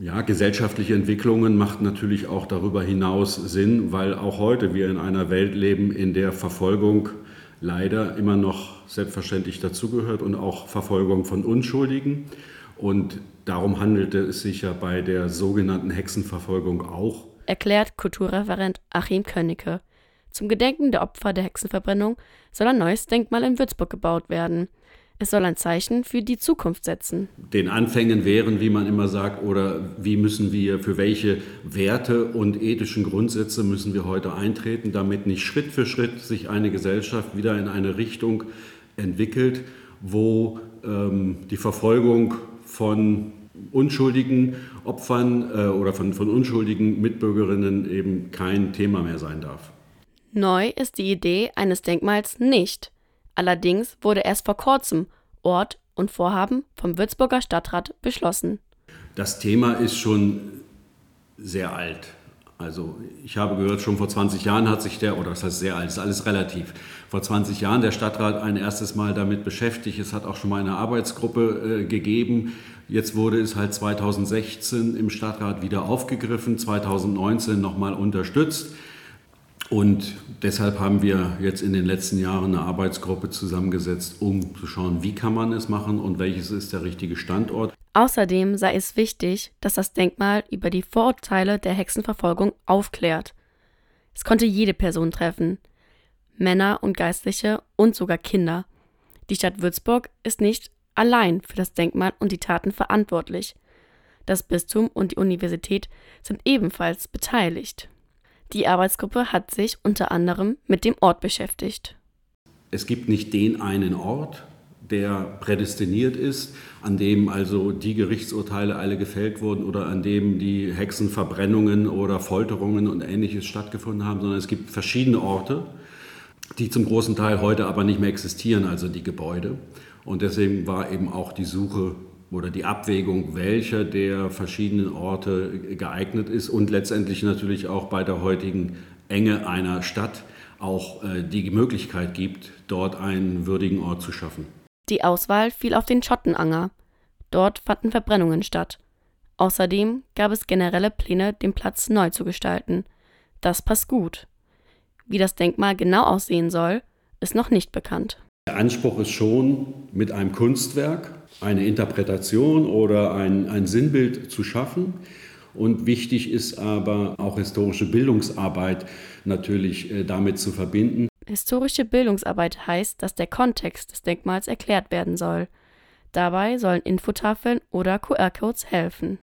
Ja, gesellschaftliche Entwicklungen macht natürlich auch darüber hinaus Sinn, weil auch heute wir in einer Welt leben, in der Verfolgung leider immer noch selbstverständlich dazugehört und auch Verfolgung von Unschuldigen. Und darum handelte es sich ja bei der sogenannten Hexenverfolgung auch. Erklärt Kulturreferent Achim Könnecke. Zum Gedenken der Opfer der Hexenverbrennung soll ein neues Denkmal in Würzburg gebaut werden. Es soll ein Zeichen für die Zukunft setzen. Den Anfängen wären, wie man immer sagt, oder wie müssen wir, für welche Werte und ethischen Grundsätze müssen wir heute eintreten, damit nicht Schritt für Schritt sich eine Gesellschaft wieder in eine Richtung entwickelt, wo ähm, die Verfolgung von unschuldigen Opfern äh, oder von, von unschuldigen Mitbürgerinnen eben kein Thema mehr sein darf. Neu ist die Idee eines Denkmals nicht. Allerdings wurde erst vor kurzem Ort und Vorhaben vom Würzburger Stadtrat beschlossen. Das Thema ist schon sehr alt. Also ich habe gehört, schon vor 20 Jahren hat sich der, oder das heißt sehr alt, ist alles relativ, vor 20 Jahren der Stadtrat ein erstes Mal damit beschäftigt. Es hat auch schon mal eine Arbeitsgruppe äh, gegeben. Jetzt wurde es halt 2016 im Stadtrat wieder aufgegriffen, 2019 nochmal unterstützt. Und deshalb haben wir jetzt in den letzten Jahren eine Arbeitsgruppe zusammengesetzt, um zu schauen, wie kann man es machen und welches ist der richtige Standort. Außerdem sei es wichtig, dass das Denkmal über die Vorurteile der Hexenverfolgung aufklärt. Es konnte jede Person treffen, Männer und Geistliche und sogar Kinder. Die Stadt Würzburg ist nicht allein für das Denkmal und die Taten verantwortlich. Das Bistum und die Universität sind ebenfalls beteiligt. Die Arbeitsgruppe hat sich unter anderem mit dem Ort beschäftigt. Es gibt nicht den einen Ort, der prädestiniert ist, an dem also die Gerichtsurteile alle gefällt wurden oder an dem die Hexenverbrennungen oder Folterungen und ähnliches stattgefunden haben, sondern es gibt verschiedene Orte, die zum großen Teil heute aber nicht mehr existieren, also die Gebäude. Und deswegen war eben auch die Suche oder die Abwägung, welcher der verschiedenen Orte geeignet ist und letztendlich natürlich auch bei der heutigen Enge einer Stadt auch äh, die Möglichkeit gibt, dort einen würdigen Ort zu schaffen. Die Auswahl fiel auf den Schottenanger. Dort fanden Verbrennungen statt. Außerdem gab es generelle Pläne, den Platz neu zu gestalten. Das passt gut. Wie das Denkmal genau aussehen soll, ist noch nicht bekannt. Der Anspruch ist schon, mit einem Kunstwerk eine Interpretation oder ein, ein Sinnbild zu schaffen. Und wichtig ist aber auch historische Bildungsarbeit natürlich äh, damit zu verbinden. Historische Bildungsarbeit heißt, dass der Kontext des Denkmals erklärt werden soll. Dabei sollen Infotafeln oder QR-Codes helfen.